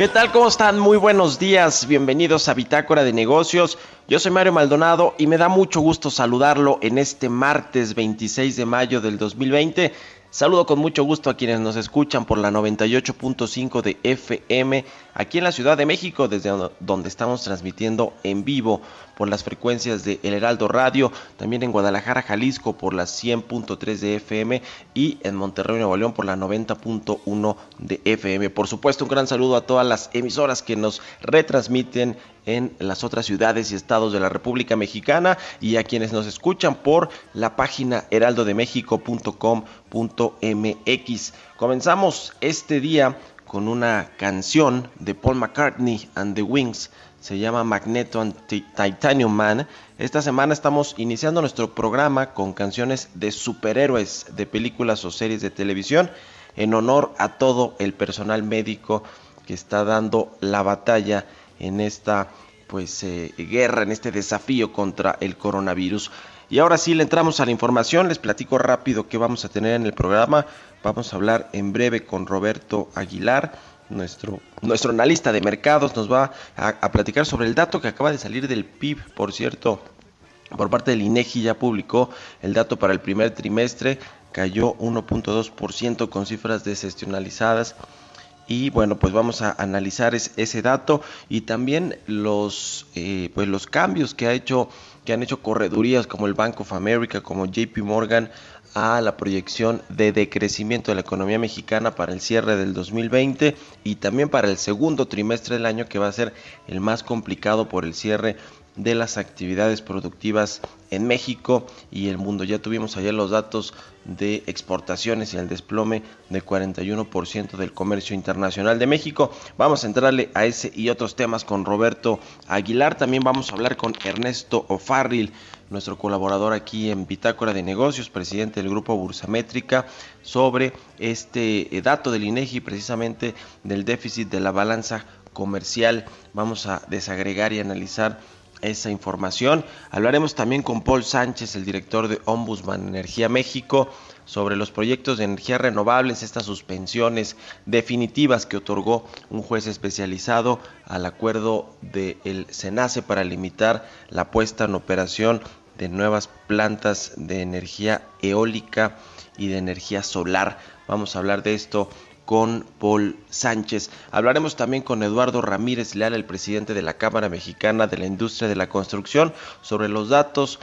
¿Qué tal? ¿Cómo están? Muy buenos días. Bienvenidos a Bitácora de Negocios. Yo soy Mario Maldonado y me da mucho gusto saludarlo en este martes 26 de mayo del 2020. Saludo con mucho gusto a quienes nos escuchan por la 98.5 de FM aquí en la Ciudad de México, desde donde estamos transmitiendo en vivo por las frecuencias de El Heraldo Radio, también en Guadalajara, Jalisco por las 100.3 de FM y en Monterrey, Nuevo León por la 90.1 de FM. Por supuesto, un gran saludo a todas las emisoras que nos retransmiten en las otras ciudades y estados de la República Mexicana y a quienes nos escuchan por la página heraldodemexico.com.mx. Comenzamos este día con una canción de Paul McCartney and the Wings. Se llama Magneto and Titanium Man. Esta semana estamos iniciando nuestro programa con canciones de superhéroes de películas o series de televisión en honor a todo el personal médico que está dando la batalla en esta pues eh, guerra, en este desafío contra el coronavirus. Y ahora sí le entramos a la información, les platico rápido qué vamos a tener en el programa. Vamos a hablar en breve con Roberto Aguilar, nuestro, nuestro analista de mercados, nos va a, a platicar sobre el dato que acaba de salir del PIB, por cierto, por parte del INEGI ya publicó el dato para el primer trimestre, cayó 1.2% con cifras desestacionalizadas. Y bueno pues vamos a analizar es, ese dato y también los eh, pues los cambios que ha hecho que han hecho corredurías como el Bank of America como JP Morgan a la proyección de decrecimiento de la economía mexicana para el cierre del 2020 y también para el segundo trimestre del año que va a ser el más complicado por el cierre de las actividades productivas en México y el mundo. Ya tuvimos ayer los datos de exportaciones y el desplome del 41% del comercio internacional de México. Vamos a entrarle a ese y otros temas con Roberto Aguilar. También vamos a hablar con Ernesto O'Farrill, nuestro colaborador aquí en Bitácora de Negocios, presidente del grupo Bursamétrica, sobre este dato del INEGI, precisamente del déficit de la balanza comercial. Vamos a desagregar y analizar esa información. Hablaremos también con Paul Sánchez, el director de Ombudsman Energía México, sobre los proyectos de energía renovables, estas suspensiones definitivas que otorgó un juez especializado al acuerdo del SENACE para limitar la puesta en operación de nuevas plantas de energía eólica y de energía solar. Vamos a hablar de esto con Paul Sánchez. Hablaremos también con Eduardo Ramírez Leal, el presidente de la Cámara Mexicana de la Industria de la Construcción, sobre los datos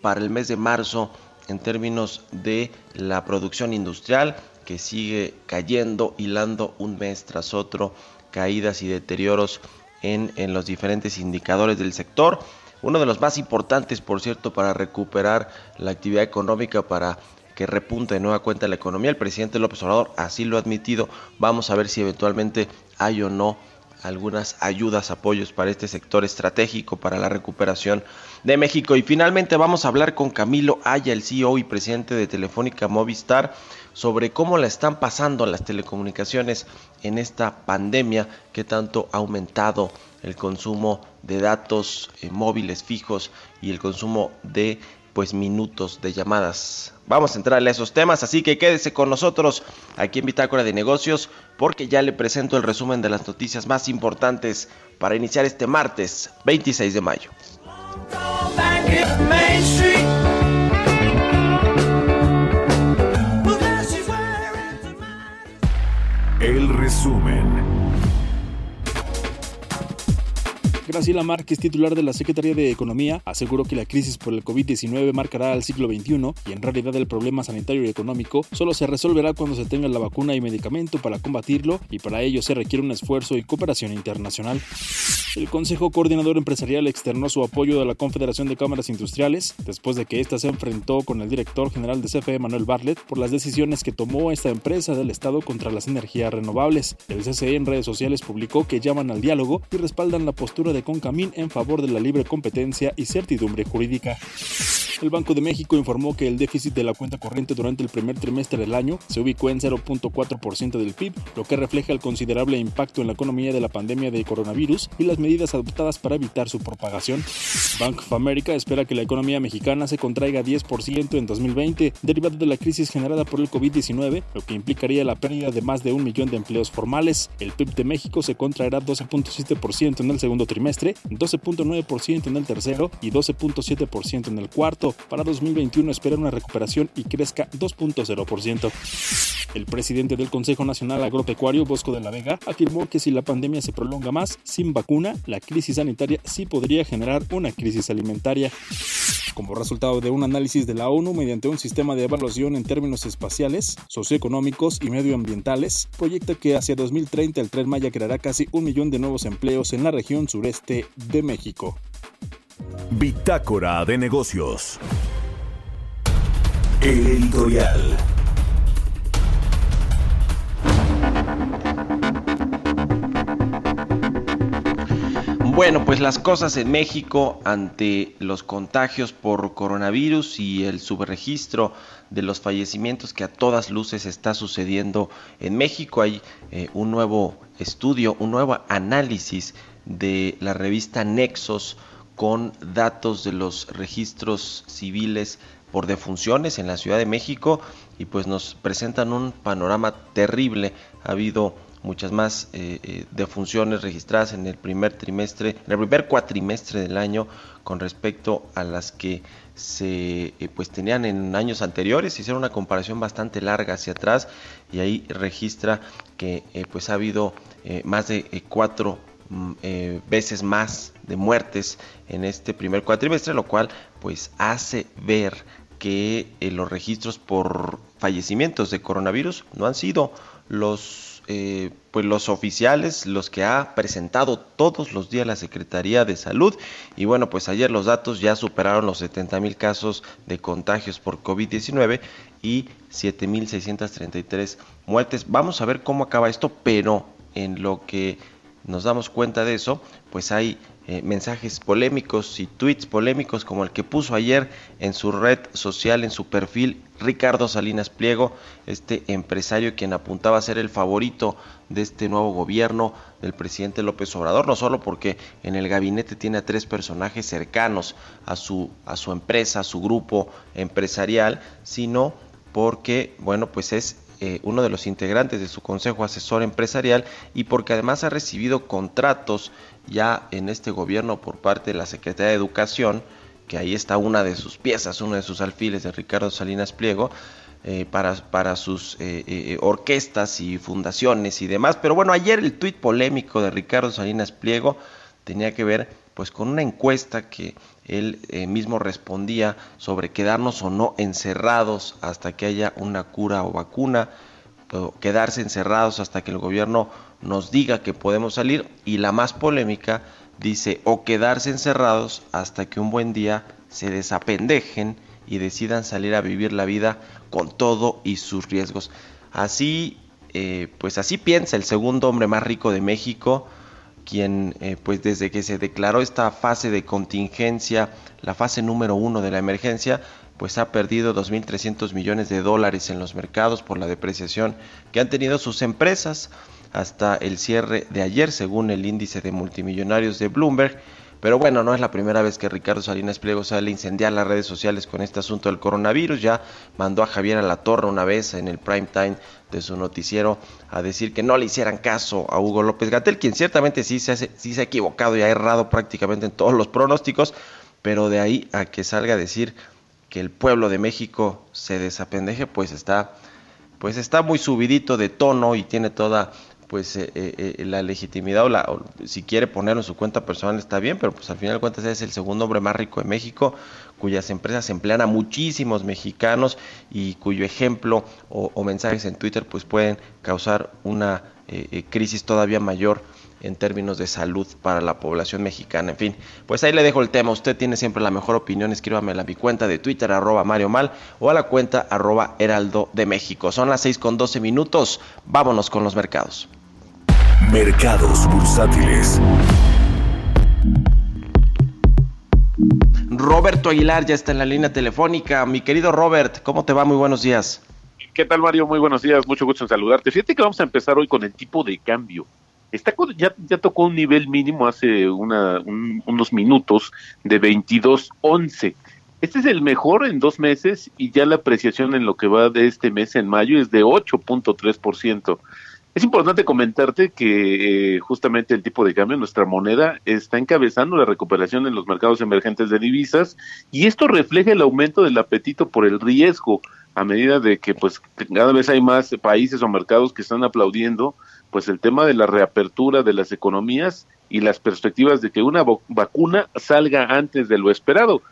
para el mes de marzo en términos de la producción industrial que sigue cayendo, hilando un mes tras otro, caídas y deterioros en, en los diferentes indicadores del sector. Uno de los más importantes, por cierto, para recuperar la actividad económica, para que repunte de nueva cuenta la economía. El presidente López Obrador así lo ha admitido. Vamos a ver si eventualmente hay o no algunas ayudas, apoyos para este sector estratégico para la recuperación de México. Y finalmente vamos a hablar con Camilo Aya, el CEO y presidente de Telefónica Movistar, sobre cómo la están pasando las telecomunicaciones en esta pandemia que tanto ha aumentado el consumo de datos eh, móviles fijos y el consumo de pues minutos de llamadas. Vamos a entrarle a esos temas, así que quédese con nosotros aquí en Bitácora de Negocios porque ya le presento el resumen de las noticias más importantes para iniciar este martes 26 de mayo. Graciela Márquez, titular de la Secretaría de Economía, aseguró que la crisis por el COVID-19 marcará al siglo XXI y en realidad el problema sanitario y económico solo se resolverá cuando se tenga la vacuna y medicamento para combatirlo y para ello se requiere un esfuerzo y cooperación internacional. El Consejo Coordinador Empresarial externó su apoyo a la Confederación de Cámaras Industriales después de que ésta se enfrentó con el director general de CFE, Manuel Bartlett, por las decisiones que tomó esta empresa del Estado contra las energías renovables. El CCE en redes sociales publicó que llaman al diálogo y respaldan la postura de Concamín en favor de la libre competencia y certidumbre jurídica. El Banco de México informó que el déficit de la cuenta corriente durante el primer trimestre del año se ubicó en 0.4% del PIB, lo que refleja el considerable impacto en la economía de la pandemia de coronavirus y las medidas adoptadas para evitar su propagación. Bank of America espera que la economía mexicana se contraiga 10% en 2020, derivado de la crisis generada por el COVID-19, lo que implicaría la pérdida de más de un millón de empleos formales. El PIB de México se contraerá 12.7% en el segundo trimestre, 12.9% en el tercero y 12.7% en el cuarto. Para 2021 espera una recuperación y crezca 2.0%. El presidente del Consejo Nacional Agropecuario, Bosco de la Vega, afirmó que si la pandemia se prolonga más sin vacuna, la crisis sanitaria sí podría generar una crisis alimentaria. Como resultado de un análisis de la ONU mediante un sistema de evaluación en términos espaciales, socioeconómicos y medioambientales, proyecta que hacia 2030 el Tren Maya creará casi un millón de nuevos empleos en la región sureste de México. Bitácora de negocios. El editorial. Bueno, pues las cosas en México ante los contagios por coronavirus y el subregistro de los fallecimientos que a todas luces está sucediendo en México. Hay eh, un nuevo estudio, un nuevo análisis de la revista Nexos con datos de los registros civiles por defunciones en la Ciudad de México y pues nos presentan un panorama terrible. Ha habido muchas más eh, eh, defunciones registradas en el primer trimestre, en el primer cuatrimestre del año con respecto a las que se eh, pues tenían en años anteriores, hicieron una comparación bastante larga hacia atrás y ahí registra que pues ha habido más de cuatro eh, veces más de muertes en este primer cuatrimestre, lo cual pues hace ver que eh, los registros por fallecimientos de coronavirus no han sido los eh, pues los oficiales, los que ha presentado todos los días la Secretaría de Salud. Y bueno, pues ayer los datos ya superaron los 70 mil casos de contagios por COVID-19 y 7.633 muertes. Vamos a ver cómo acaba esto, pero en lo que nos damos cuenta de eso, pues hay eh, mensajes polémicos y tweets polémicos como el que puso ayer en su red social, en su perfil, Ricardo Salinas Pliego, este empresario quien apuntaba a ser el favorito de este nuevo gobierno del presidente López Obrador, no solo porque en el gabinete tiene a tres personajes cercanos a su, a su empresa, a su grupo empresarial, sino porque, bueno, pues es eh, uno de los integrantes de su consejo asesor empresarial y porque además ha recibido contratos ya en este gobierno por parte de la Secretaría de Educación, que ahí está una de sus piezas, uno de sus alfiles de Ricardo Salinas Pliego, eh, para, para sus eh, eh, orquestas y fundaciones y demás. Pero bueno, ayer el tuit polémico de Ricardo Salinas Pliego tenía que ver pues con una encuesta que él eh, mismo respondía sobre quedarnos o no encerrados hasta que haya una cura o vacuna, o quedarse encerrados hasta que el gobierno nos diga que podemos salir y la más polémica dice o quedarse encerrados hasta que un buen día se desapendejen y decidan salir a vivir la vida con todo y sus riesgos. Así, eh, pues así piensa el segundo hombre más rico de México, quien eh, pues desde que se declaró esta fase de contingencia, la fase número uno de la emergencia, pues ha perdido 2.300 millones de dólares en los mercados por la depreciación que han tenido sus empresas hasta el cierre de ayer, según el índice de multimillonarios de Bloomberg, Pero bueno, no es la primera vez que Ricardo Salinas Pliego sale a incendiar las redes sociales con este asunto del coronavirus. Ya mandó a Javier a la torre una vez en el prime time de su noticiero a decir que no le hicieran caso a Hugo López Gatel, quien ciertamente sí se, sí se ha equivocado y ha errado prácticamente en todos los pronósticos, pero de ahí a que salga a decir que el pueblo de México se desapendeje, pues está, pues está muy subidito de tono y tiene toda pues eh, eh, eh, la legitimidad o, la, o si quiere ponerlo en su cuenta personal está bien, pero pues al final de cuentas es el segundo hombre más rico de México, cuyas empresas emplean a muchísimos mexicanos y cuyo ejemplo o, o mensajes en Twitter pues pueden causar una crisis todavía mayor en términos de salud para la población mexicana. En fin, pues ahí le dejo el tema. Usted tiene siempre la mejor opinión. Escríbame a mi cuenta de Twitter, arroba Mario Mal, o a la cuenta arroba Heraldo de México. Son las 6 con 12 minutos. Vámonos con los mercados. Mercados bursátiles. Roberto Aguilar ya está en la línea telefónica. Mi querido Robert, ¿cómo te va? Muy buenos días. ¿Qué tal, Mario? Muy buenos días. Mucho gusto en saludarte. Fíjate que vamos a empezar hoy con el tipo de cambio. Está, ya, ya tocó un nivel mínimo hace una, un, unos minutos de 22.11. Este es el mejor en dos meses y ya la apreciación en lo que va de este mes en mayo es de 8.3%. Es importante comentarte que eh, justamente el tipo de cambio, nuestra moneda, está encabezando la recuperación en los mercados emergentes de divisas y esto refleja el aumento del apetito por el riesgo a medida de que pues cada vez hay más países o mercados que están aplaudiendo pues el tema de la reapertura de las economías y las perspectivas de que una vacuna salga antes de lo esperado.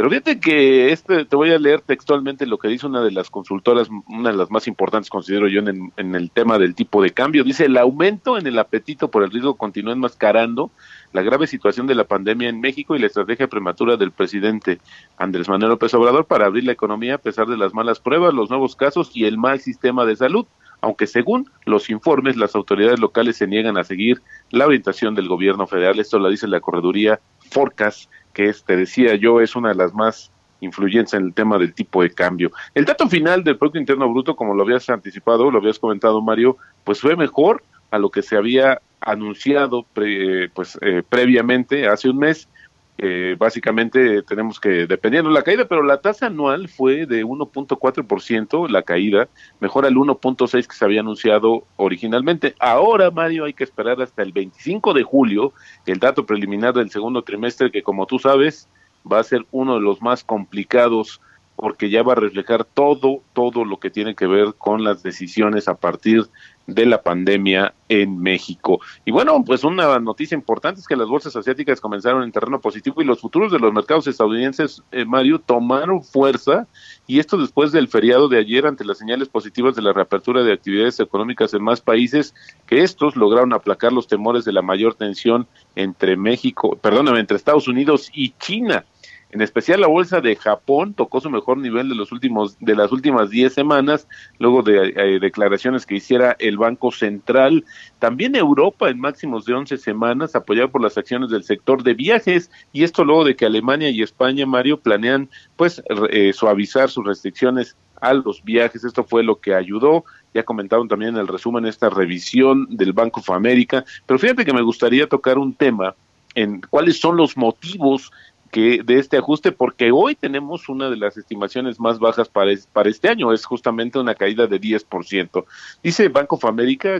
Pero fíjate que este, te voy a leer textualmente lo que dice una de las consultoras, una de las más importantes considero yo en, en el tema del tipo de cambio. Dice, el aumento en el apetito por el riesgo continúa enmascarando la grave situación de la pandemia en México y la estrategia prematura del presidente Andrés Manuel López Obrador para abrir la economía a pesar de las malas pruebas, los nuevos casos y el mal sistema de salud aunque según los informes las autoridades locales se niegan a seguir la orientación del gobierno federal. Esto lo dice la correduría Forcas, que es, te decía yo, es una de las más influyentes en el tema del tipo de cambio. El dato final del Producto Interno Bruto, como lo habías anticipado, lo habías comentado Mario, pues fue mejor a lo que se había anunciado pre, pues eh, previamente hace un mes eh, básicamente tenemos que, dependiendo de la caída, pero la tasa anual fue de 1.4% la caída, mejor el 1.6% que se había anunciado originalmente. Ahora, Mario, hay que esperar hasta el 25 de julio, el dato preliminar del segundo trimestre, que como tú sabes, va a ser uno de los más complicados porque ya va a reflejar todo, todo lo que tiene que ver con las decisiones a partir de la pandemia en México. Y bueno, pues una noticia importante es que las bolsas asiáticas comenzaron en terreno positivo y los futuros de los mercados estadounidenses, eh, Mario, tomaron fuerza y esto después del feriado de ayer ante las señales positivas de la reapertura de actividades económicas en más países, que estos lograron aplacar los temores de la mayor tensión entre México, perdóname, entre Estados Unidos y China. En especial la bolsa de Japón tocó su mejor nivel de los últimos de las últimas 10 semanas, luego de eh, declaraciones que hiciera el Banco Central. También Europa en máximos de 11 semanas, apoyado por las acciones del sector de viajes, y esto luego de que Alemania y España, Mario, planean pues eh, suavizar sus restricciones a los viajes. Esto fue lo que ayudó. Ya comentaron también en el resumen esta revisión del Banco of America. Pero fíjate que me gustaría tocar un tema en cuáles son los motivos que de este ajuste porque hoy tenemos una de las estimaciones más bajas para, para este año, es justamente una caída de 10%. Dice Bank of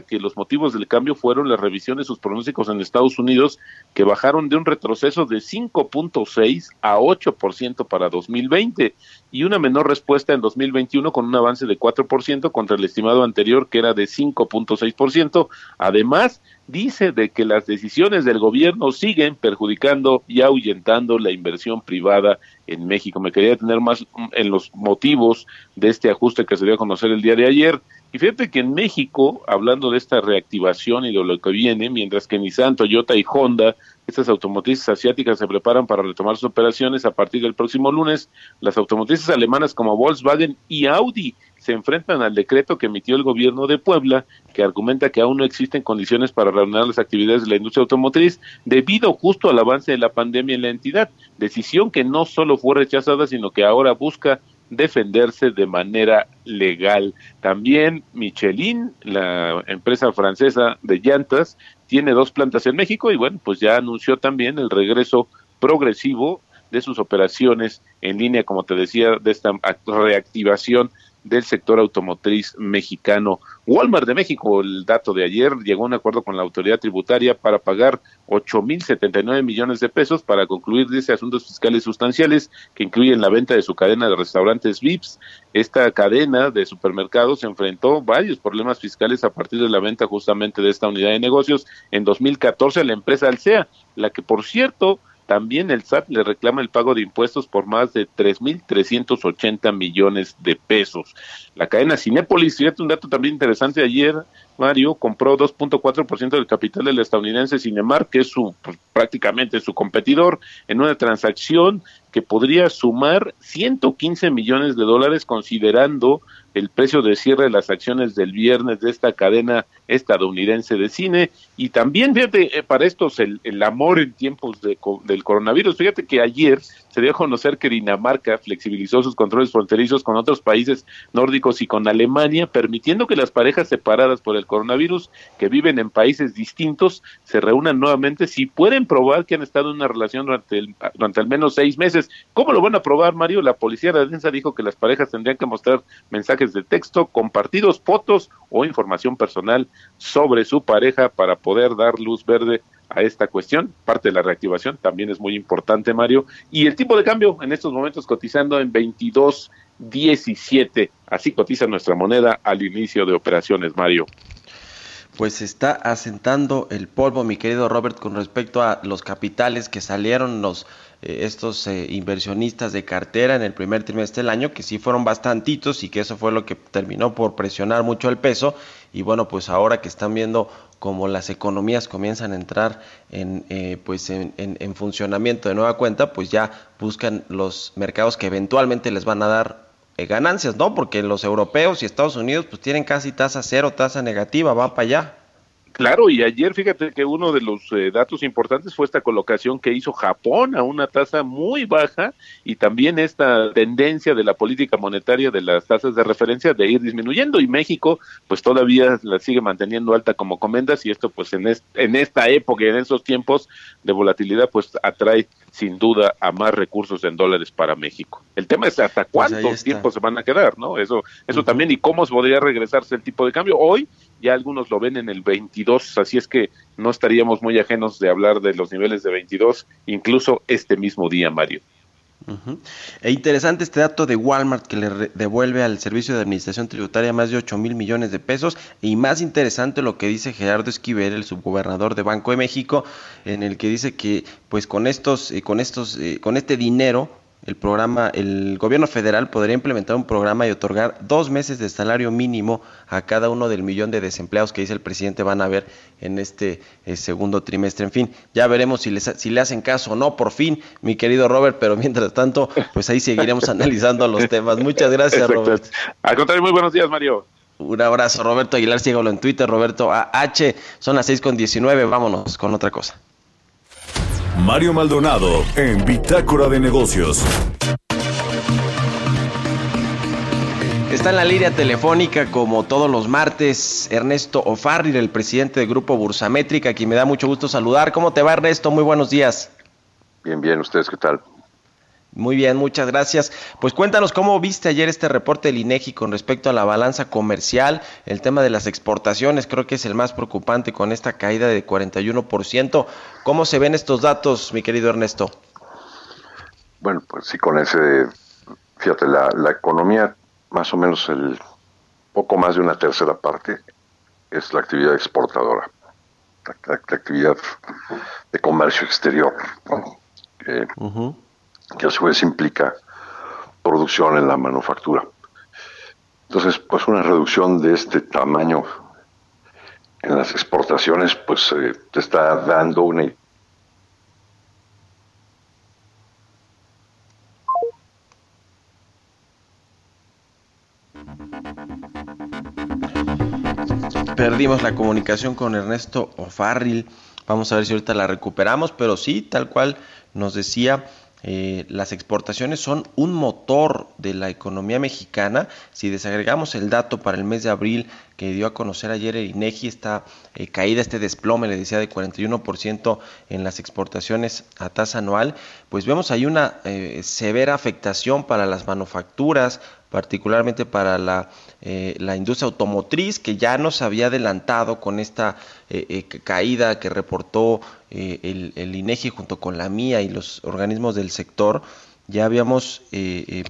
que los motivos del cambio fueron la revisión de sus pronósticos en Estados Unidos que bajaron de un retroceso de 5.6 a 8% para 2020 y una menor respuesta en 2021 con un avance de 4% contra el estimado anterior que era de 5.6%. Además, dice de que las decisiones del gobierno siguen perjudicando y ahuyentando la inversión privada en México. Me quería tener más en los motivos de este ajuste que se dio a conocer el día de ayer. Y fíjate que en México, hablando de esta reactivación y de lo que viene, mientras que Nissan, Toyota y Honda, estas automotrices asiáticas se preparan para retomar sus operaciones a partir del próximo lunes, las automotrices alemanas como Volkswagen y Audi se enfrentan al decreto que emitió el gobierno de Puebla, que argumenta que aún no existen condiciones para reanudar las actividades de la industria automotriz debido justo al avance de la pandemia en la entidad, decisión que no solo fue rechazada, sino que ahora busca defenderse de manera legal. También Michelin, la empresa francesa de llantas, tiene dos plantas en México y bueno, pues ya anunció también el regreso progresivo de sus operaciones en línea, como te decía, de esta reactivación del sector automotriz mexicano. Walmart de México, el dato de ayer, llegó a un acuerdo con la autoridad tributaria para pagar 8.079 millones de pesos para concluir dice asuntos fiscales sustanciales que incluyen la venta de su cadena de restaurantes VIPS. Esta cadena de supermercados enfrentó varios problemas fiscales a partir de la venta justamente de esta unidad de negocios en 2014 a la empresa Alsea, la que por cierto también el SAT le reclama el pago de impuestos por más de 3.380 millones de pesos. La cadena Cinépolis, fíjate un dato también interesante ayer, Mario, compró 2.4% del capital del estadounidense Cinemark, que es su pues, prácticamente su competidor, en una transacción que podría sumar 115 millones de dólares considerando el precio de cierre de las acciones del viernes de esta cadena estadounidense de cine. Y también fíjate eh, para estos el, amor en tiempos de, del coronavirus. Fíjate que ayer se dio a conocer que Dinamarca flexibilizó sus controles fronterizos con otros países nórdicos y con Alemania permitiendo que las parejas separadas por el coronavirus que viven en países distintos se reúnan nuevamente si pueden probar que han estado en una relación durante, el, durante al menos seis meses ¿cómo lo van a probar Mario? la policía de Densa dijo que las parejas tendrían que mostrar mensajes de texto, compartidos, fotos o información personal sobre su pareja para poder dar luz verde a esta cuestión. Parte de la reactivación también es muy importante, Mario. Y el tipo de cambio en estos momentos cotizando en 22.17. Así cotiza nuestra moneda al inicio de operaciones, Mario pues está asentando el polvo, mi querido Robert, con respecto a los capitales que salieron los estos eh, inversionistas de cartera en el primer trimestre del año, que sí fueron bastantitos y que eso fue lo que terminó por presionar mucho el peso. Y bueno, pues ahora que están viendo cómo las economías comienzan a entrar en, eh, pues en, en funcionamiento de nueva cuenta, pues ya buscan los mercados que eventualmente les van a dar ganancias, ¿no? Porque los europeos y Estados Unidos pues tienen casi tasa cero, tasa negativa, va para allá. Claro, y ayer fíjate que uno de los eh, datos importantes fue esta colocación que hizo Japón a una tasa muy baja y también esta tendencia de la política monetaria de las tasas de referencia de ir disminuyendo y México pues todavía la sigue manteniendo alta como comentas y esto pues en, en esta época y en esos tiempos de volatilidad pues atrae sin duda a más recursos en dólares para México. El tema es hasta pues cuánto tiempo se van a quedar, ¿no? Eso eso también y cómo podría regresarse el tipo de cambio. Hoy ya algunos lo ven en el 22, así es que no estaríamos muy ajenos de hablar de los niveles de 22 incluso este mismo día, Mario. E interesante este dato de Walmart que le devuelve al Servicio de Administración Tributaria más de 8 mil millones de pesos. Y más interesante lo que dice Gerardo Esquivel, el subgobernador de Banco de México, en el que dice que pues con estos, eh, con estos, eh, con este dinero el programa, el gobierno federal podría implementar un programa y otorgar dos meses de salario mínimo a cada uno del millón de desempleados que dice el presidente van a ver en este eh, segundo trimestre. En fin, ya veremos si, les, si le hacen caso o no, por fin, mi querido Robert, pero mientras tanto, pues ahí seguiremos analizando los temas. Muchas gracias, Robert. Al contrario, muy buenos días, Mario. Un abrazo, Roberto Aguilar, sígalo en Twitter, Roberto AH, son las 6 con 19, vámonos con otra cosa. Mario Maldonado en Bitácora de Negocios. Está en la línea telefónica como todos los martes Ernesto Ofarri, el presidente del Grupo Bursamétrica, quien me da mucho gusto saludar. ¿Cómo te va Ernesto? Muy buenos días. Bien, bien, ¿ustedes qué tal? Muy bien, muchas gracias. Pues cuéntanos cómo viste ayer este reporte del INEGI con respecto a la balanza comercial, el tema de las exportaciones, creo que es el más preocupante con esta caída de 41%. ¿Cómo se ven estos datos, mi querido Ernesto? Bueno, pues sí, con ese, fíjate, la, la economía, más o menos el poco más de una tercera parte es la actividad exportadora, la, la, la actividad de comercio exterior. ¿no? Eh, que a su vez implica producción en la manufactura. Entonces, pues una reducción de este tamaño en las exportaciones, pues eh, te está dando una Perdimos la comunicación con Ernesto O'Farrill. Vamos a ver si ahorita la recuperamos, pero sí, tal cual nos decía eh, las exportaciones son un motor de la economía mexicana. Si desagregamos el dato para el mes de abril que dio a conocer ayer el INEGI, esta eh, caída, este desplome, le decía, de 41% en las exportaciones a tasa anual, pues vemos ahí una eh, severa afectación para las manufacturas, particularmente para la, industria automotriz, que ya nos había adelantado con esta caída que reportó el, el, INEGI junto con la MIA y los organismos del sector. Ya habíamos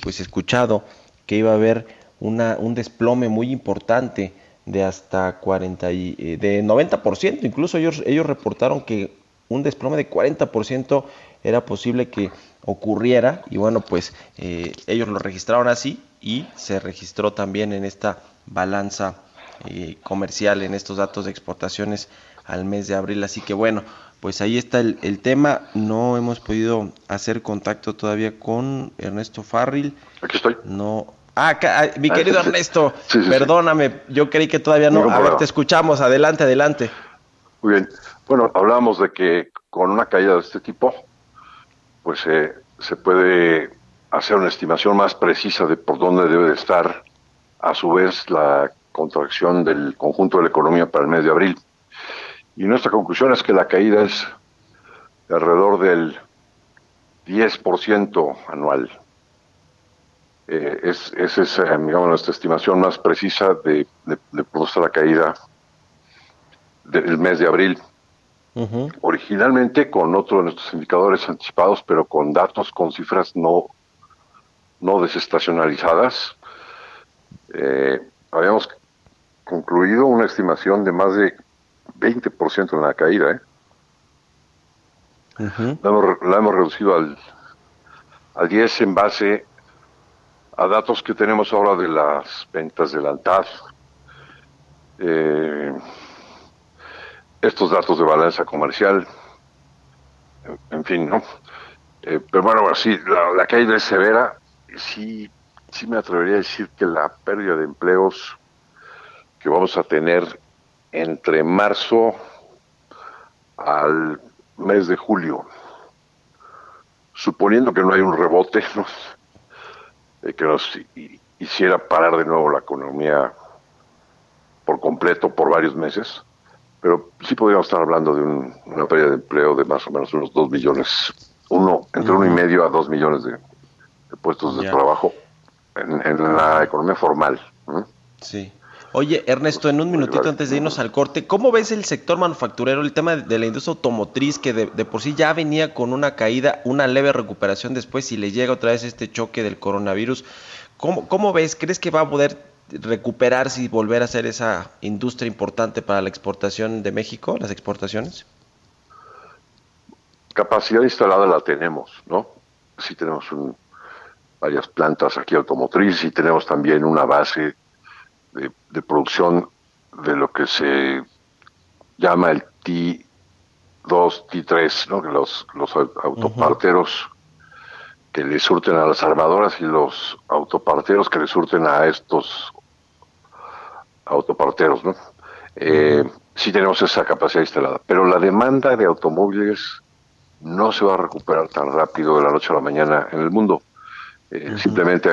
pues escuchado que iba a haber una, un desplome muy importante de hasta 40 y, de 90%, incluso ellos, ellos reportaron que un desplome de 40% era posible que ocurriera y bueno pues eh, ellos lo registraron así y se registró también en esta balanza eh, comercial en estos datos de exportaciones al mes de abril así que bueno pues ahí está el, el tema no hemos podido hacer contacto todavía con Ernesto Farril aquí estoy no Ah, acá, mi Ah, querido sí. Ernesto, Sí, sí, sí. perdóname, yo creí que todavía no. A ver, te escuchamos, adelante, adelante. Muy bien. Bueno, hablábamos de que con una caída de este tipo, pues eh, se puede hacer una estimación más precisa de por dónde debe de estar, a su vez, la contracción del conjunto de la economía para el mes de abril. Y nuestra conclusión es que la caída es de alrededor del 10% anual. Eh, es, esa es, digamos, nuestra estimación más precisa de, de, la caída del mes de abril. Originalmente con otro de nuestros indicadores anticipados, pero con datos, con cifras no, no desestacionalizadas, eh, habíamos concluido una estimación de más de 20% en la caída. ¿eh? La, hemos, re- la hemos reducido al, al 10 en base a datos que tenemos ahora de las ventas del ANTAD. Eh, estos datos de balanza comercial, en, en fin, ¿no? Eh, pero bueno, bueno, sí, la, la caída es severa. Sí, sí me atrevería a decir que la pérdida de empleos que vamos a tener entre marzo al mes de julio, suponiendo que no hay un rebote, ¿no? Eh, que nos hi- hiciera parar de nuevo la economía por completo por varios meses, pero sí podríamos estar hablando de un- una pérdida de empleo de más o menos unos dos millones, uno entre uno y medio a dos millones de, de puestos de trabajo en, en la economía formal. Sí. Oye, Ernesto, en un minutito antes de irnos al corte, ¿cómo ves el sector manufacturero, el tema de la industria automotriz, que de, por sí ya venía con una caída, una leve recuperación después y le llega otra vez este choque del coronavirus? ¿Cómo, cómo ves? ¿Crees que va a poder recuperarse y volver a ser esa industria importante para la exportación de México, las exportaciones? Capacidad instalada la tenemos, ¿no? Sí tenemos un- varias plantas aquí automotriz y tenemos también una base de, de producción de lo que se llama el T2, T3, ¿no? Que los, los au- autoparteros que le surten a las armadoras y los autoparteros que le surten a estos autoparteros, ¿no? Eh, sí tenemos esa capacidad instalada, pero la demanda de automóviles no se va a recuperar tan rápido de la noche a la mañana en el mundo. Eh, Simplemente,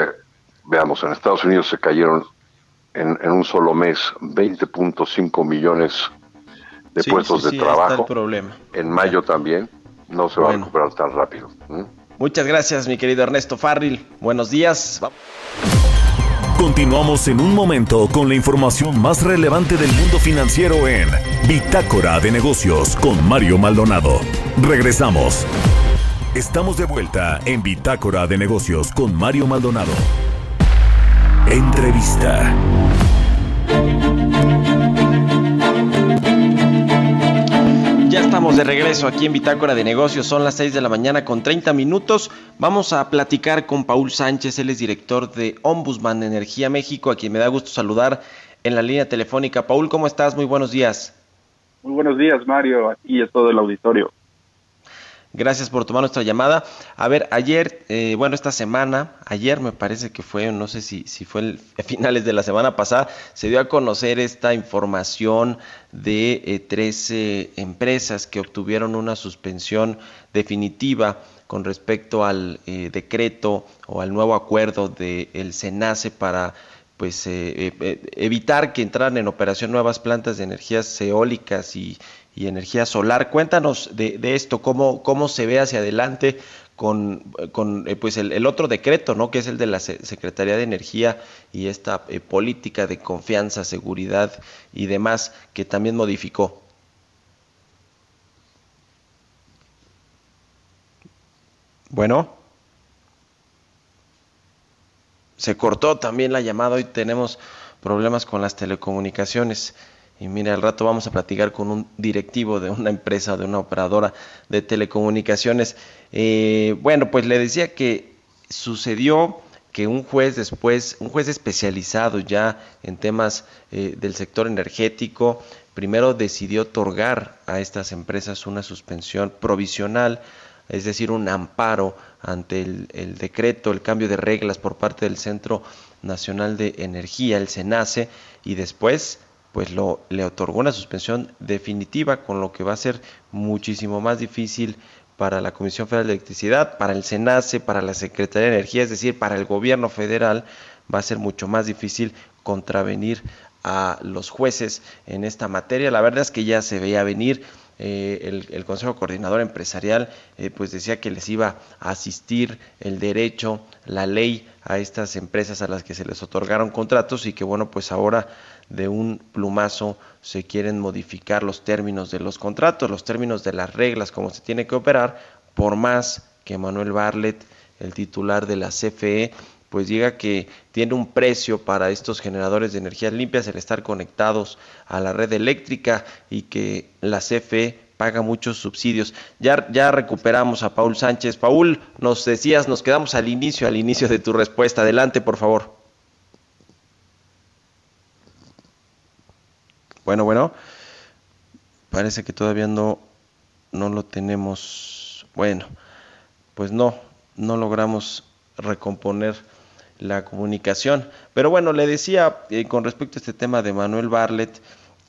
veamos, en Estados Unidos se cayeron en, en un solo mes 20.5 millones de Sí, puestos sí, de sí, ahí está trabajo. el problema. En mayo también no se va Bueno. a recuperar tan rápido. ¿m? Muchas gracias, mi querido Ernesto Farril. Buenos días. Continuamos en un momento con la información más relevante del mundo financiero en Bitácora de Negocios con Mario Maldonado. Regresamos. Estamos de vuelta en Bitácora de Negocios con Mario Maldonado. Entrevista. Ya estamos de regreso aquí en Bitácora de Negocios, son las 6 de la mañana con 30 minutos. Vamos a platicar con Paul Sánchez, él es director de Ombudsman Energía México, a quien me da gusto saludar en la línea telefónica. Paul, ¿cómo estás? Muy buenos días. Muy buenos días, Mario, aquí es todo el auditorio. Gracias por tomar nuestra llamada. A ver, ayer, eh, bueno, esta semana, ayer me parece que fue, no sé si, si fue el, a finales de la semana pasada, se dio a conocer esta información de eh, 13 empresas que obtuvieron una suspensión definitiva con respecto al eh, decreto o al nuevo acuerdo del SENACE para pues eh, eh, evitar que entraran en operación nuevas plantas de energías eólicas y, energía solar. Cuéntanos de, esto, cómo, cómo se ve hacia adelante con, con pues el, otro decreto, ¿no? que es el de la Secretaría de Energía y esta política de confianza, seguridad y demás que también modificó. Bueno. Se cortó también la llamada. Hoy tenemos problemas con las telecomunicaciones. Y mira, al rato vamos a platicar con un directivo de una empresa, de una operadora de telecomunicaciones. Eh, bueno, pues le decía que sucedió que un juez después, un juez especializado ya en temas eh, del sector energético, primero decidió otorgar a estas empresas una suspensión provisional es decir, un amparo ante el, decreto, el cambio de reglas por parte del Centro Nacional de Energía, el SENACE, y después pues lo, le otorgó una suspensión definitiva, con lo que va a ser muchísimo más difícil para la Comisión Federal de Electricidad, para el SENACE, para la Secretaría de Energía, es decir, para el gobierno federal, va a ser mucho más difícil contravenir a los jueces en esta materia. La verdad es que ya se veía venir eh, el, Consejo Coordinador Empresarial eh, pues decía que les iba a asistir el derecho, la ley a estas empresas a las que se les otorgaron contratos y que bueno pues ahora de un plumazo se quieren modificar los términos de los contratos, los términos de las reglas, cómo se tiene que operar, por más que Manuel Barlet, el titular de la CFE, pues diga que tiene un precio para estos generadores de energías limpias el estar conectados a la red eléctrica y que la CFE paga muchos subsidios. Ya, ya recuperamos a Paul Sánchez. Paul, nos decías, nos quedamos al inicio, al inicio de tu respuesta. Adelante, por favor. Bueno, bueno, parece que todavía no, no lo tenemos. Bueno, pues no, no logramos recomponer la comunicación. Pero bueno, le decía eh, con respecto a este tema de Manuel Barlet,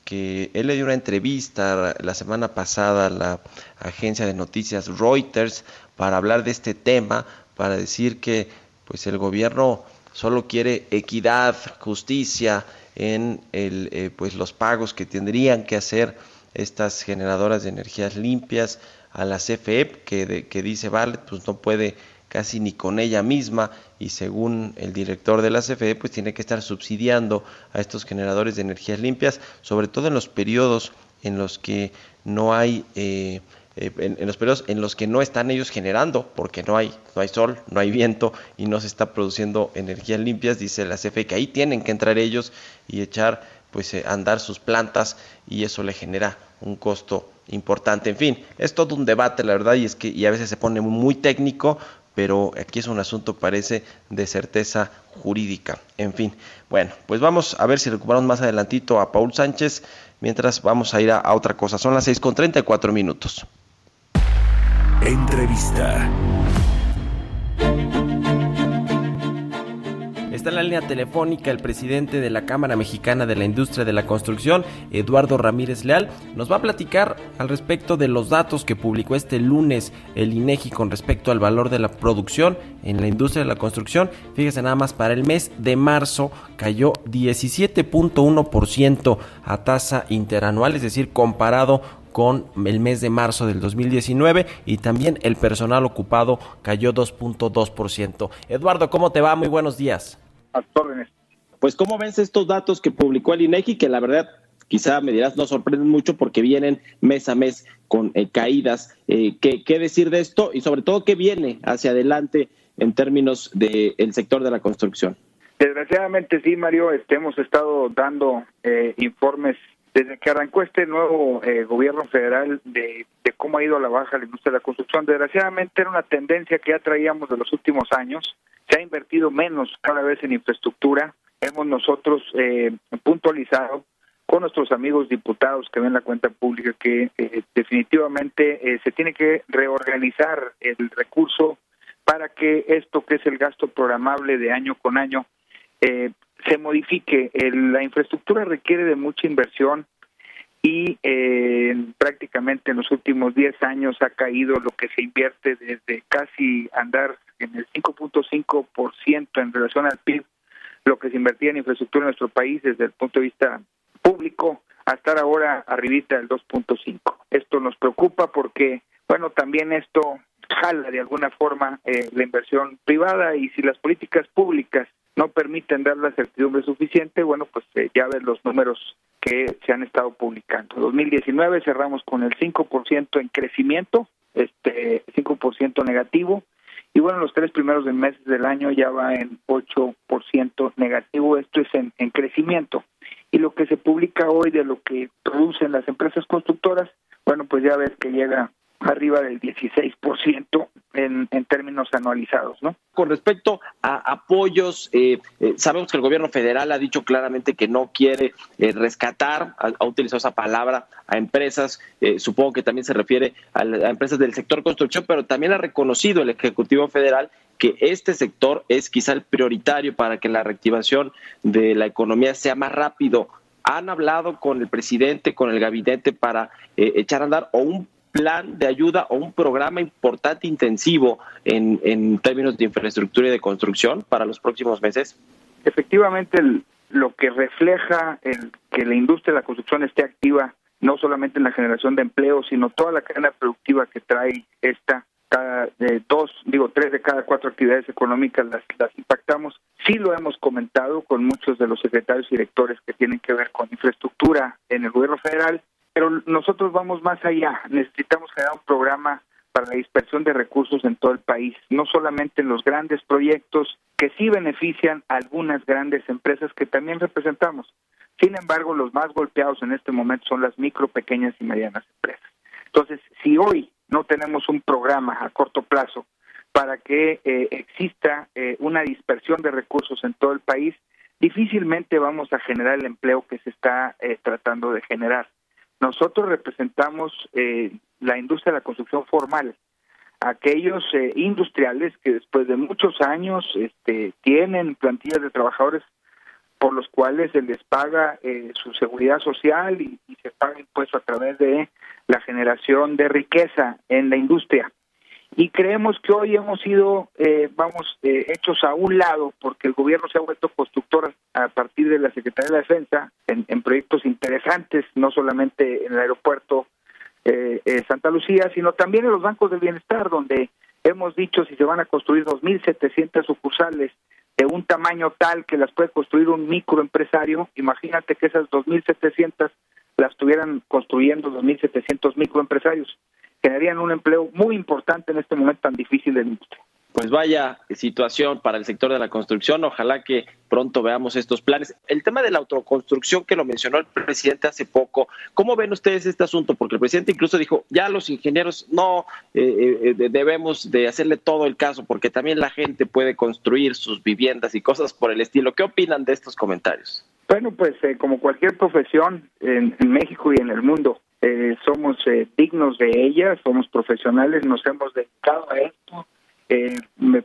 que él le dio una entrevista la semana pasada a la agencia de noticias Reuters para hablar de este tema, para decir que pues el gobierno solo quiere equidad, justicia en el, eh, pues los pagos que tendrían que hacer estas generadoras de energías limpias a la CFE, que, dice Barlet, pues no puede casi ni con ella misma y según el director de la CFE pues tiene que estar subsidiando a estos generadores de energías limpias, sobre todo en los periodos en los que no hay eh, eh, en, los periodos en los que no están ellos generando, porque no hay, no hay sol, no hay viento y no se está produciendo energías limpias, dice la CFE que ahí tienen que entrar ellos y echar pues eh, andar sus plantas y eso le genera un costo importante. En fin, es todo un debate, la verdad, y es que y a veces se pone muy técnico, pero aquí es un asunto, parece, de certeza jurídica. En fin, bueno, pues vamos a ver si recuperamos más adelantito a Paul Sánchez, mientras vamos a ir a, otra cosa. Son las 6 con 34 minutos. Entrevista. Está en la línea telefónica el presidente de la Cámara Mexicana de la Industria de la Construcción, Eduardo Ramírez Leal. Nos va a platicar al respecto de los datos que publicó este lunes el INEGI con respecto al valor de la producción en la industria de la construcción. Fíjese nada más, para el mes de marzo cayó 17.1% a tasa interanual, es decir, comparado con el mes de marzo del 2019 y también el personal ocupado cayó 2.2%. Eduardo, ¿cómo te va? Muy buenos días. Pues, ¿cómo ves estos datos que publicó el INEGI? Que la verdad, quizá me dirás, no sorprenden mucho porque vienen mes a mes con eh, caídas. Eh, ¿qué, decir de esto? Y sobre todo, ¿qué viene hacia adelante en términos del sector de la construcción? Desgraciadamente sí, Mario, este, hemos estado dando eh, informes desde que arrancó este nuevo gobierno federal de, de, cómo ha ido a la baja la industria de la construcción. Desgraciadamente era una tendencia que ya traíamos de los últimos años se ha invertido menos cada vez en infraestructura. Hemos nosotros eh, puntualizado con nuestros amigos diputados que ven la cuenta pública que eh, definitivamente eh, se tiene que reorganizar el recurso para que esto que es el gasto programable de año con año se modifique. la infraestructura requiere de mucha inversión y eh, prácticamente en los últimos 10 años ha caído lo que se invierte desde casi andar en el 5.5% en relación al PIB, lo que se invertía en infraestructura en nuestro país desde el punto de vista público, a estar ahora arribita del 2.5. Esto nos preocupa porque, bueno, también esto jala de alguna forma eh, la inversión privada y si las políticas públicas no permiten dar la certidumbre suficiente, bueno, pues eh, ya ven los números que se han estado publicando. 2019 cerramos con el 5% en crecimiento, este 5% negativo, y bueno, los tres primeros meses del año ya va en 8% negativo, esto es en, en crecimiento. Y lo que se publica hoy de lo que producen las empresas constructoras, bueno, pues ya ves que llega arriba del 16% en, en términos anualizados, ¿no? Con respecto a apoyos, eh, eh, sabemos que el gobierno federal ha dicho claramente que no quiere eh, rescatar, ha, utilizado esa palabra, a empresas, eh, supongo que también se refiere a, a, empresas del sector construcción, pero también ha reconocido el Ejecutivo Federal que este sector es quizá el prioritario para que la reactivación de la economía sea más rápido. ¿Han hablado con el presidente, con el gabinete para eh, echar a andar o un plan de ayuda o un programa importante intensivo en, en términos de infraestructura y de construcción para los próximos meses? Efectivamente, el, lo que refleja el, que la industria de la construcción esté activa no solamente en la generación de empleo, sino toda la cadena productiva que trae esta, cada de dos, digo tres de cada cuatro actividades económicas las, las impactamos. Sí lo hemos comentado con muchos de los secretarios y directores que tienen que ver con infraestructura en el gobierno federal, pero nosotros vamos más allá. Necesitamos generar un programa para la dispersión de recursos en todo el país, no solamente en los grandes proyectos que sí benefician algunas grandes empresas que también representamos. Sin embargo, los más golpeados en este momento son las micro, pequeñas y medianas empresas. Entonces, si hoy no tenemos un programa a corto plazo para que eh, exista eh, una dispersión de recursos en todo el país, difícilmente vamos a generar el empleo que se está eh, tratando de generar. Nosotros representamos eh, la industria de la construcción formal, aquellos eh, industriales que después de muchos años este, tienen plantillas de trabajadores por los cuales se les paga eh, su seguridad social y, y, se paga impuesto a través de la generación de riqueza en la industria. Y creemos que hoy hemos sido, eh, vamos, eh, hechos a un lado porque el gobierno se ha vuelto constructor a partir de la Secretaría de la Defensa en, proyectos interesantes, no solamente en el aeropuerto eh, eh, Santa Lucía, sino también en los bancos del bienestar, donde hemos dicho si se van a construir 2.700 sucursales de un tamaño tal que las puede construir un microempresario, imagínate que esas 2.700 las estuvieran construyendo 2.700 microempresarios, generarían un empleo muy importante en este momento tan difícil de la industria pues vaya situación para el sector de la construcción. Ojalá que pronto veamos estos planes. El tema de la autoconstrucción que lo mencionó el presidente hace poco, ¿cómo ven ustedes este asunto? Porque el presidente incluso dijo, ya los ingenieros no eh, eh, debemos de hacerle todo el caso, porque también la gente puede construir sus viviendas y cosas por el estilo. ¿Qué opinan de estos comentarios? Bueno, pues eh, como cualquier profesión en, en, México y en el mundo, eh, somos eh, dignos de ella, somos profesionales, nos hemos dedicado a esto. Eh,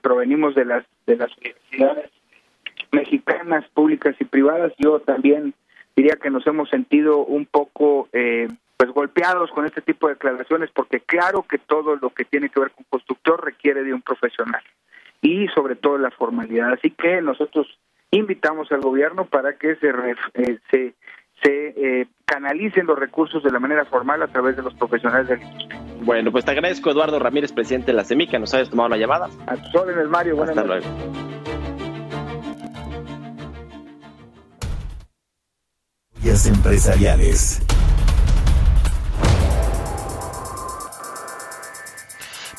provenimos de las de las universidades mexicanas públicas y privadas. Yo también diría que nos hemos sentido un poco eh, pues golpeados con este tipo de declaraciones porque claro que todo lo que tiene que ver con constructor requiere de un profesional y sobre todo la formalidad. Así que nosotros invitamos al gobierno para que se eh, se se eh, canalicen los recursos de la manera formal a través de los profesionales de la industria. Bueno, pues te agradezco, Eduardo Ramírez, presidente de la que nos hayas tomado la llamada. A tus órdenes, Mario. Buenas Hasta noches. luego. empresariales.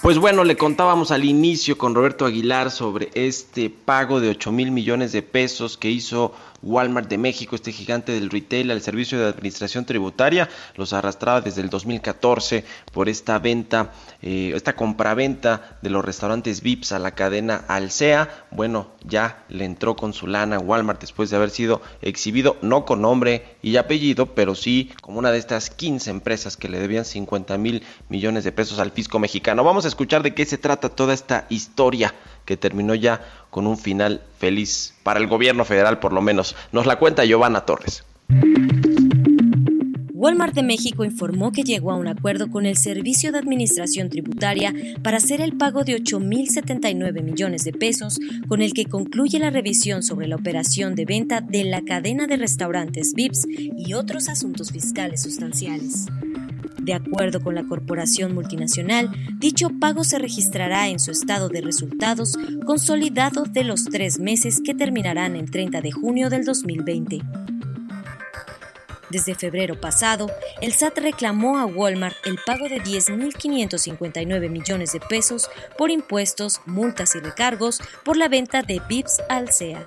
Pues bueno, le contábamos al inicio con Roberto Aguilar sobre este pago de 8 mil millones de pesos que hizo Walmart de México, este gigante del retail, al servicio de administración tributaria, los arrastraba desde el 2014 por esta venta, eh, esta compraventa de los restaurantes VIPs a la cadena Alsea. Bueno, ya le entró con su lana Walmart después de haber sido exhibido, no con nombre y apellido, pero sí como una de estas 15 empresas que le debían 50 mil millones de pesos al fisco mexicano. Vamos a escuchar de qué se trata toda esta historia que terminó ya con un final feliz para el gobierno federal por lo menos. Nos la cuenta Giovanna Torres. Walmart de México informó que llegó a un acuerdo con el Servicio de Administración Tributaria para hacer el pago de 8.079 millones de pesos, con el que concluye la revisión sobre la operación de venta de la cadena de restaurantes VIPS y otros asuntos fiscales sustanciales. De acuerdo con la corporación multinacional, dicho pago se registrará en su estado de resultados consolidado de los tres meses que terminarán el 30 de junio del 2020. Desde febrero pasado, el SAT reclamó a Walmart el pago de 10.559 millones de pesos por impuestos, multas y recargos por la venta de VIPs al CEA.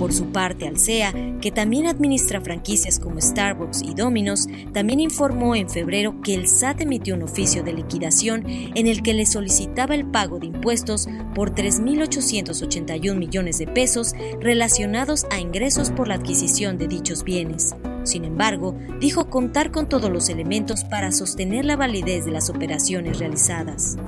Por su parte, Alsea, que también administra franquicias como Starbucks y Domino's, también informó en febrero que el SAT emitió un oficio de liquidación en el que le solicitaba el pago de impuestos por 3.881 millones de pesos relacionados a ingresos por la adquisición de dichos bienes. Sin embargo, dijo contar con todos los elementos para sostener la validez de las operaciones realizadas.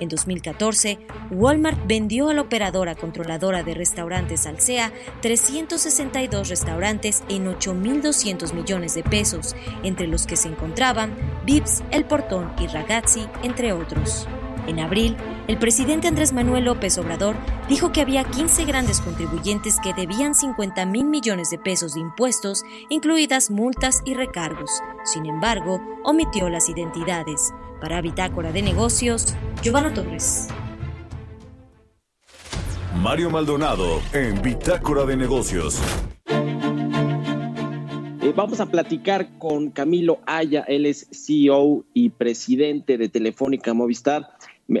En 2014, Walmart vendió a la operadora controladora de restaurantes Alsea 362 restaurantes en 8.200 millones de pesos, entre los que se encontraban Vips, El Portón y Ragazzi, entre otros. En abril, el presidente Andrés Manuel López Obrador dijo que había 15 grandes contribuyentes que debían 50 mil millones de pesos de impuestos, incluidas multas y recargos. Sin embargo, omitió las identidades. Para Bitácora de Negocios, Giovanna Torres. Mario Maldonado en Bitácora de Negocios. Eh, vamos a platicar con Camilo Aya, él es CEO y presidente de Telefónica Movistar.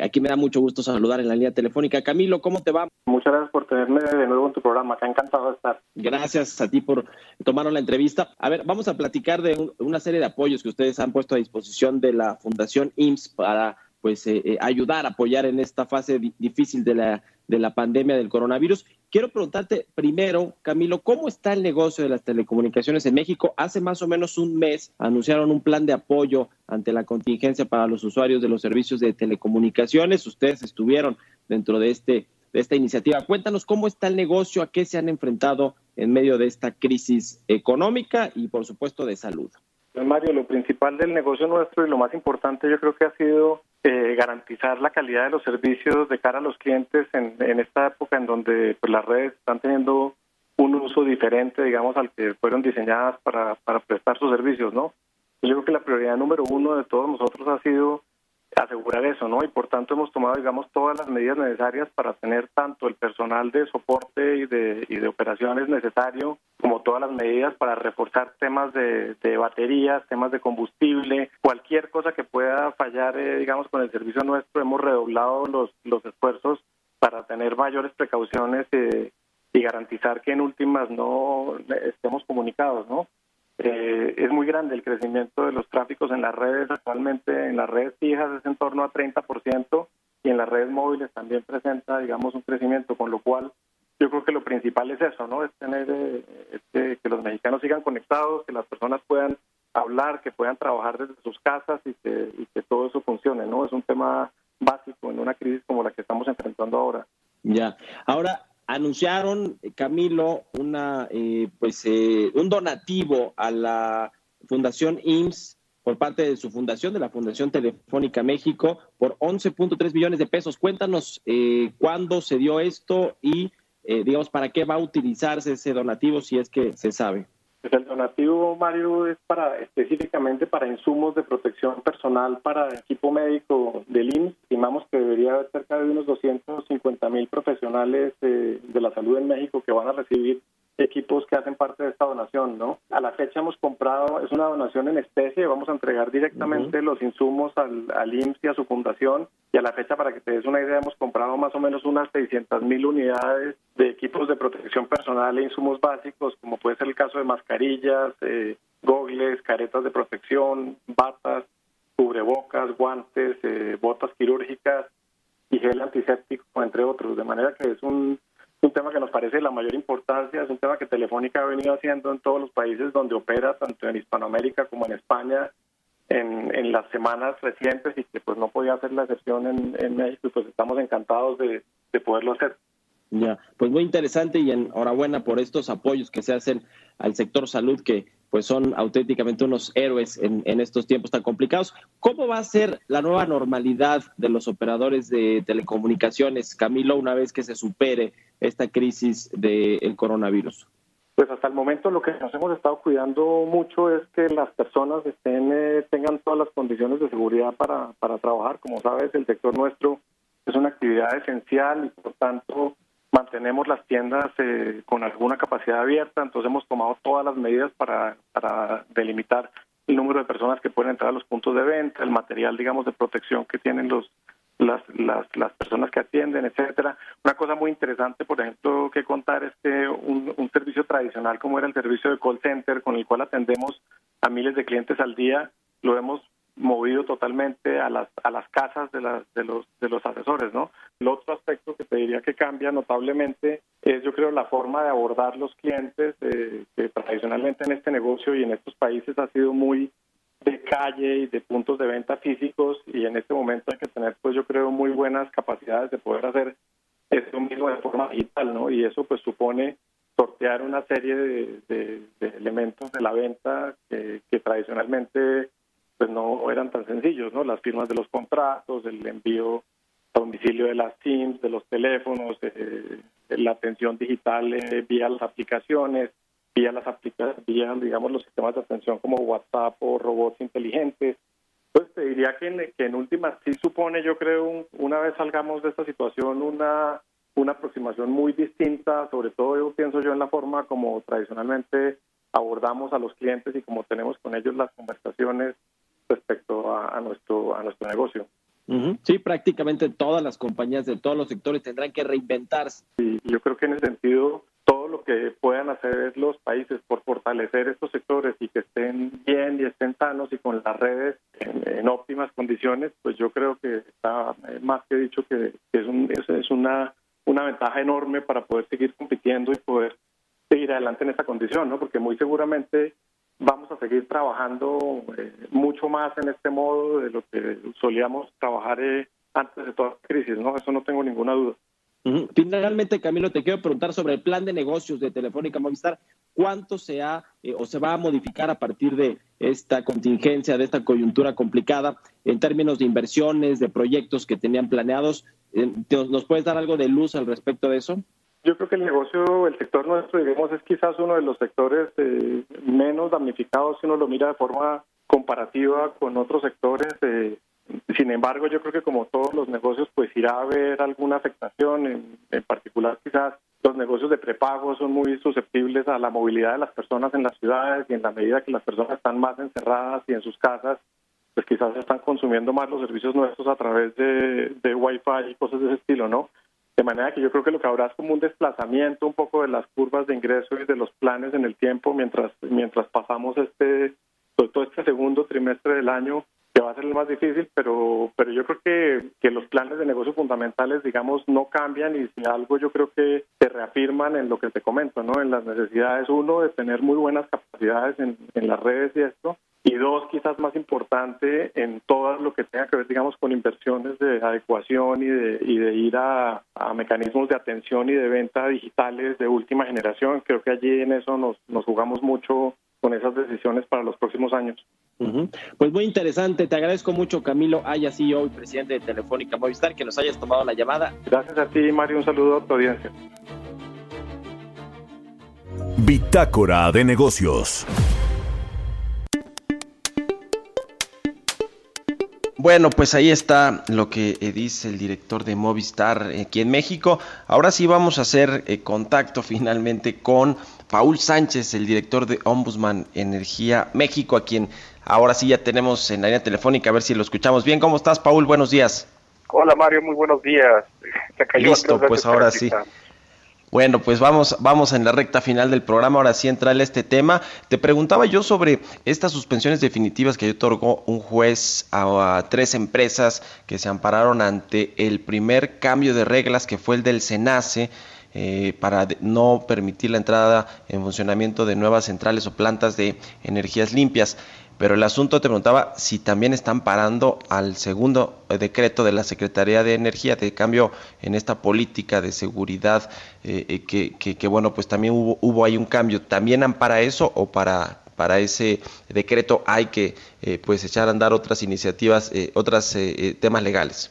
Aquí me da mucho gusto saludar en la línea telefónica. Camilo, ¿cómo te va? Muchas gracias por tenerme de nuevo en tu programa, acá encantado de estar. Gracias a ti por tomarnos la entrevista. A ver, vamos a platicar de un- una serie de apoyos que ustedes han puesto a disposición de la Fundación IMSS para pues eh, eh, ayudar, apoyar en esta fase di- difícil de la, de la pandemia del coronavirus. Quiero preguntarte primero, Camilo, ¿cómo está el negocio de las telecomunicaciones en México? Hace más o menos un mes anunciaron un plan de apoyo ante la contingencia para los usuarios de los servicios de telecomunicaciones. Ustedes estuvieron dentro de este de esta iniciativa. Cuéntanos cómo está el negocio, a qué se han enfrentado en medio de esta crisis económica y, por supuesto, de salud. Mario, lo principal del negocio nuestro y lo más importante yo creo que ha sido eh, garantizar la calidad de los servicios de cara a los clientes en, en esta época en donde pues, las redes están teniendo un uso diferente, digamos, al que fueron diseñadas para, para prestar sus servicios, ¿no? Yo creo que la prioridad número uno de todos nosotros ha sido asegurar eso, ¿no? Y por tanto hemos tomado, digamos, todas las medidas necesarias para tener tanto el personal de soporte y de, y de operaciones necesario, como todas las medidas para reforzar temas de, baterías, temas de combustible, cualquier cosa que pueda fallar, eh, digamos, con el servicio nuestro, hemos redoblado los, los esfuerzos para tener mayores precauciones eh, y garantizar que en últimas no estemos comunicados, ¿no? Eh, es muy grande el crecimiento de los tráficos en las redes. Actualmente en las redes fijas es en torno a 30% y en las redes móviles también presenta, digamos, un crecimiento, con lo cual yo creo que lo principal es eso, ¿no? Es tener eh, este, que los mexicanos sigan conectados, que las personas puedan hablar, que puedan trabajar desde sus casas y que, y que todo eso funcione, ¿no? Es un tema básico en una crisis como la que estamos enfrentando ahora. Ya. Ahora anunciaron, eh, Camilo, una eh, pues eh, un donativo a la Fundación IMSS por parte de su fundación, de la Fundación Telefónica México, por 11.3 millones de pesos. Cuéntanos eh, cuándo se dio esto y, eh, digamos, para qué va a utilizarse ese donativo si es que se sabe. Pues el donativo, Mario, es para específicamente para insumos de protección personal para equipo médico del IMSS. Estimamos que debería haber cerca de unos 250 mil profesionales eh, de la salud en México que van a recibir equipos que hacen parte de esta donación, ¿no? A la fecha hemos comprado, es una donación en especie, vamos a entregar directamente los insumos al, al IMSS y a su fundación y a la fecha, para que te des una idea, hemos comprado más o menos unas 600 mil unidades de equipos de protección personal e insumos básicos, como puede ser el caso de mascarillas, eh, gogles, caretas de protección, batas, cubrebocas, guantes, eh, botas quirúrgicas y gel antiséptico, entre otros. De manera que es un, un tema que nos parece de la mayor importancia, es un tema que Telefónica ha venido haciendo en todos los países donde opera, tanto en Hispanoamérica como en España, en, en las semanas recientes y que pues no podía hacer la excepción en, en México y pues estamos encantados de, de poderlo hacer. Ya, pues muy interesante y enhorabuena por estos apoyos que se hacen al sector salud que pues son auténticamente unos héroes en, estos tiempos tan complicados. ¿Cómo va a ser la nueva normalidad de los operadores de telecomunicaciones, Camilo, una vez que se supere esta crisis del coronavirus? Pues hasta el momento lo que nos hemos estado cuidando mucho es que las personas estén, eh, tengan todas las condiciones de seguridad para, para trabajar. Como sabes, el sector nuestro es una actividad esencial y por tanto mantenemos las tiendas eh, con alguna capacidad abierta, entonces hemos tomado todas las medidas para, para delimitar el número de personas que pueden entrar a los puntos de venta, el material, digamos, de protección que tienen los las, las, personas que atienden, etcétera. Una cosa muy interesante, por ejemplo, que contar es que un, un servicio tradicional como era el servicio de call center, con el cual atendemos a miles de clientes al día, lo hemos movido totalmente a las a las casas de las de los de los asesores no el otro aspecto que te diría que cambia notablemente es yo creo la forma de abordar los clientes eh, que tradicionalmente en este negocio y en estos países ha sido muy de calle y de puntos de venta físicos y en este momento hay que tener pues yo creo muy buenas capacidades de poder hacer esto mismo de forma digital no y eso pues supone sortear una serie de, elementos de la venta que tradicionalmente pues no eran tan sencillos, ¿no? Las firmas de los contratos, el envío a domicilio de las SIMs, de los teléfonos, eh, la atención digital eh, vía las aplicaciones, vía las aplicaciones, vía, digamos, los sistemas de atención como WhatsApp o robots inteligentes. Pues te diría que en, que en últimas sí supone, yo creo, un, una vez salgamos de esta situación, una una aproximación muy distinta, sobre todo yo pienso yo en la forma como tradicionalmente abordamos a los clientes y como tenemos con ellos las conversaciones respecto a, a, nuestro a nuestro negocio. Uh -huh. Sí, prácticamente todas las compañías de todos los sectores tendrán que reinventarse. Y yo creo que en ese sentido todo lo que puedan hacer los países por fortalecer estos sectores y que estén bien y estén sanos y con las redes en, en óptimas condiciones, pues yo creo que está más que dicho que, que es, un, es, es una una ventaja enorme para poder seguir compitiendo y poder seguir adelante en esta condición, ¿no? Porque muy seguramente vamos a seguir trabajando eh, mucho más en este modo de lo que solíamos trabajar eh, antes de toda crisis, ¿no? Eso no tengo ninguna duda. Finalmente, Camilo, te quiero preguntar sobre el plan de negocios de Telefónica Movistar. ¿Cuánto se ha eh, o se va a modificar a partir de esta contingencia, de esta coyuntura complicada, en términos de inversiones, de proyectos que tenían planeados? Eh, ¿Nos puedes dar algo de luz al respecto de eso? Yo creo que el negocio, el sector nuestro, digamos, es quizás uno de los sectores eh, menos damnificados si uno lo mira de forma comparativa con otros sectores. Eh, sin embargo, yo creo que como todos los negocios, pues irá a haber alguna afectación, en, en particular quizás los negocios de prepago son muy susceptibles a la movilidad de las personas en las ciudades y en la medida que las personas están más encerradas y en sus casas, pues quizás están consumiendo más los servicios nuestros a través de, de Wi-Fi y cosas de ese estilo, ¿no? De manera que yo creo que lo que habrá es como un desplazamiento un poco de las curvas de ingreso y de los planes en el tiempo mientras mientras pasamos este todo este segundo trimestre del año que va a ser el más difícil, pero pero yo creo que, que los planes de negocio fundamentales, digamos, no cambian y si algo yo creo que se reafirman en lo que te comento, ¿no? En las necesidades, uno, de tener muy buenas capacidades en, en las redes y esto, y dos, quizás más importante, en todo lo que tenga que ver, digamos, con inversiones de adecuación y de, y de ir a, a, mecanismos de atención y de venta digitales de última generación. Creo que allí en eso nos, nos jugamos mucho con esas decisiones para los próximos años. Uh -huh. Pues muy interesante, te agradezco mucho Camilo Haya, CEO y presidente de Telefónica Movistar, que nos hayas tomado la llamada. Gracias a ti, Mario, un saludo a tu audiencia. Bitácora de negocios. Bueno, pues ahí está lo que dice el director de Movistar aquí en México. Ahora sí vamos a hacer eh, contacto finalmente con Paul Sánchez, el director de Ombudsman Energía México, a quien ahora sí ya tenemos en la línea telefónica, a ver si lo escuchamos bien. ¿Cómo estás, Paul? Buenos días. Hola, Mario, muy buenos días. Listo, pues ahora sí. Bueno, pues vamos, vamos en la recta final del programa, ahora sí entrarle este tema. Te preguntaba yo sobre estas suspensiones definitivas que otorgó un juez a, a, tres empresas que se ampararon ante el primer cambio de reglas que fue el del SENACE eh, para no permitir la entrada en funcionamiento de nuevas centrales o plantas de energías limpias. Pero el asunto te preguntaba si también están parando al segundo eh, decreto de la Secretaría de Energía de cambio en esta política de seguridad, eh, eh, que, que- que, bueno, pues también hubo, hubo ahí un cambio. ¿También han para eso o para, para ese decreto hay que pues echar a andar otras iniciativas, eh, otros temas legales?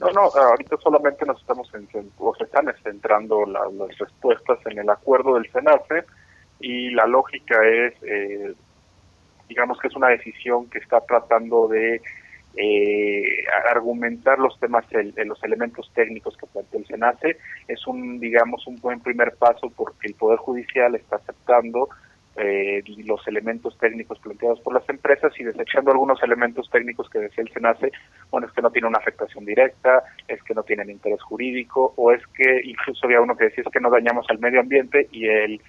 No, no, ahorita solamente nos estamos o se están centrando la- las respuestas en el acuerdo del SENACE y la lógica es, eh, digamos que es una decisión que está tratando de eh, argumentar los temas, el- los elementos técnicos que plantea el SENACE. Es un, digamos, un buen primer paso porque el Poder Judicial está aceptando eh, los elementos técnicos planteados por las empresas y desechando algunos elementos técnicos que decía el SENACE, bueno, es que no tiene una afectación directa, es que no tienen interés jurídico, o es que incluso había uno que decía es que no dañamos al medio ambiente y el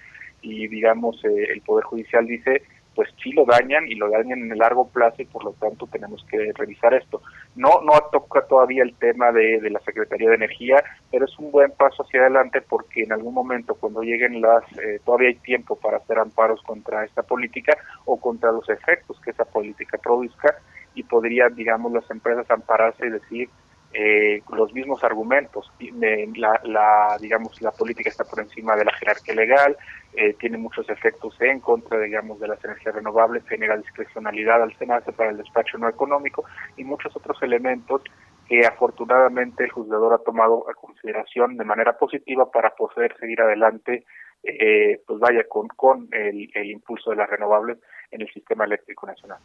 y digamos eh, el Poder Judicial dice pues sí lo dañan y lo dañan en el largo plazo y por lo tanto tenemos que revisar esto. No no toca todavía el tema de, de la Secretaría de Energía, pero es un buen paso hacia adelante porque en algún momento cuando lleguen las, eh, todavía hay tiempo para hacer amparos contra esta política o contra los efectos que esa política produzca y podrían, digamos, las empresas ampararse y decir eh, los mismos argumentos. Eh, La, la, digamos, la política está por encima de la jerarquía legal, eh, tiene muchos efectos en contra, digamos, de las energías renovables, genera discrecionalidad al SENACE para el despacho no económico y muchos otros elementos que afortunadamente el juzgador ha tomado a consideración de manera positiva para poder seguir adelante, eh, pues vaya, con, con el, el impulso de las renovables en el sistema eléctrico nacional.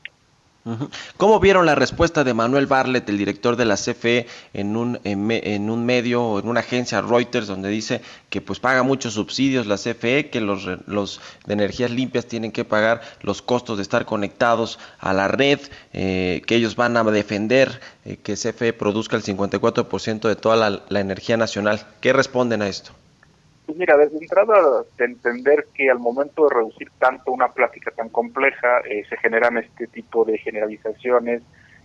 ¿Cómo vieron la respuesta de Manuel Barlet, el director de la CFE, en un, en, un medio en una agencia Reuters, donde dice que pues paga muchos subsidios la CFE, que los, los de energías limpias tienen que pagar los costos de estar conectados a la red, eh, que ellos van a defender eh, que CFE produzca el 54% de toda la energía nacional? ¿Qué responden a esto? Pues mira, desde entrada de entender que al momento de reducir tanto una plática tan compleja, eh, se generan este tipo de generalizaciones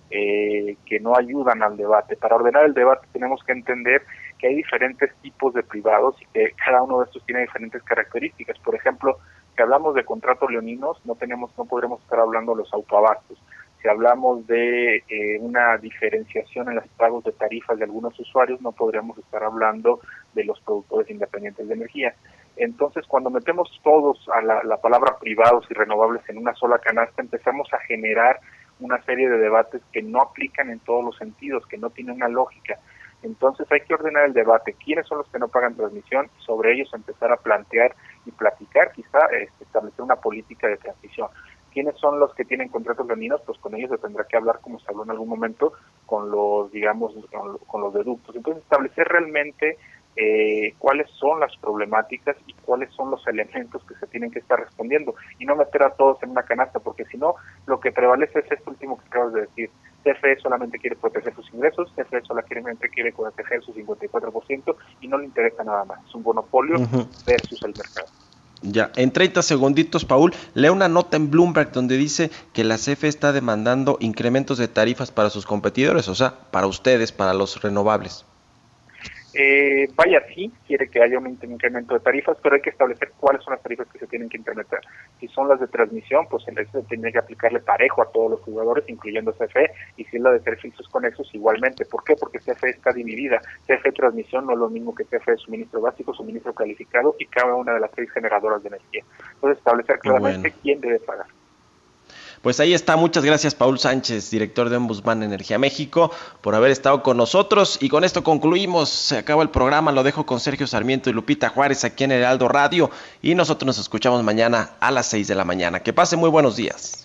eh, que no ayudan al debate. Para ordenar el debate tenemos que entender que hay diferentes tipos de privados y que cada uno de estos tiene diferentes características. Por ejemplo, si hablamos de contratos leoninos, no tenemos, no podremos estar hablando de los autoabastos. Si hablamos de eh, una diferenciación en los pagos de tarifas de algunos usuarios, no podríamos estar hablando de los productores independientes de energía. Entonces, cuando metemos todos a la, la palabra privados y renovables en una sola canasta, empezamos a generar una serie de debates que no aplican en todos los sentidos, que no tienen una lógica. Entonces hay que ordenar el debate. ¿Quiénes son los que no pagan transmisión? Sobre ellos empezar a plantear y platicar, quizá este, establecer una política de transición. ¿Quiénes son los que tienen contratos leoninos? Pues con ellos se tendrá que hablar, como se habló en algún momento, con los, digamos, con, con los deductos. Entonces establecer realmente eh, cuáles son las problemáticas y cuáles son los elementos que se tienen que estar respondiendo y no meter a todos en una canasta, porque si no, lo que prevalece es esto último que acabas de decir. CFE solamente quiere proteger sus ingresos, CFE solamente quiere proteger su 54% y no le interesa nada más. Es un monopolio versus el mercado. Ya, en 30 segunditos, Paul, lee una nota en Bloomberg donde dice que la CFE está demandando incrementos de tarifas para sus competidores, o sea, para ustedes, para los renovables. Eh, vaya, sí, quiere que haya un incremento de tarifas, pero hay que establecer cuáles son las tarifas que se tienen que incrementar. Si son las de transmisión, pues en se tiene que aplicarle parejo a todos los jugadores, incluyendo CFE, y si es la de servicios conexos, igualmente. ¿Por qué? Porque CFE está dividida. CFE transmisión no es lo mismo que CFE suministro básico, suministro calificado y cada una de las seis generadoras de energía. Entonces, establecer claramente Bueno. quién debe pagar. Pues ahí está, muchas gracias Paul Sánchez, director de Ombudsman Energía México, por haber estado con nosotros. Y con esto concluimos, se acaba el programa, lo dejo con Sergio Sarmiento y Lupita Juárez aquí en Heraldo Radio. Y nosotros nos escuchamos mañana a las 6 de la mañana. Que pase muy buenos días.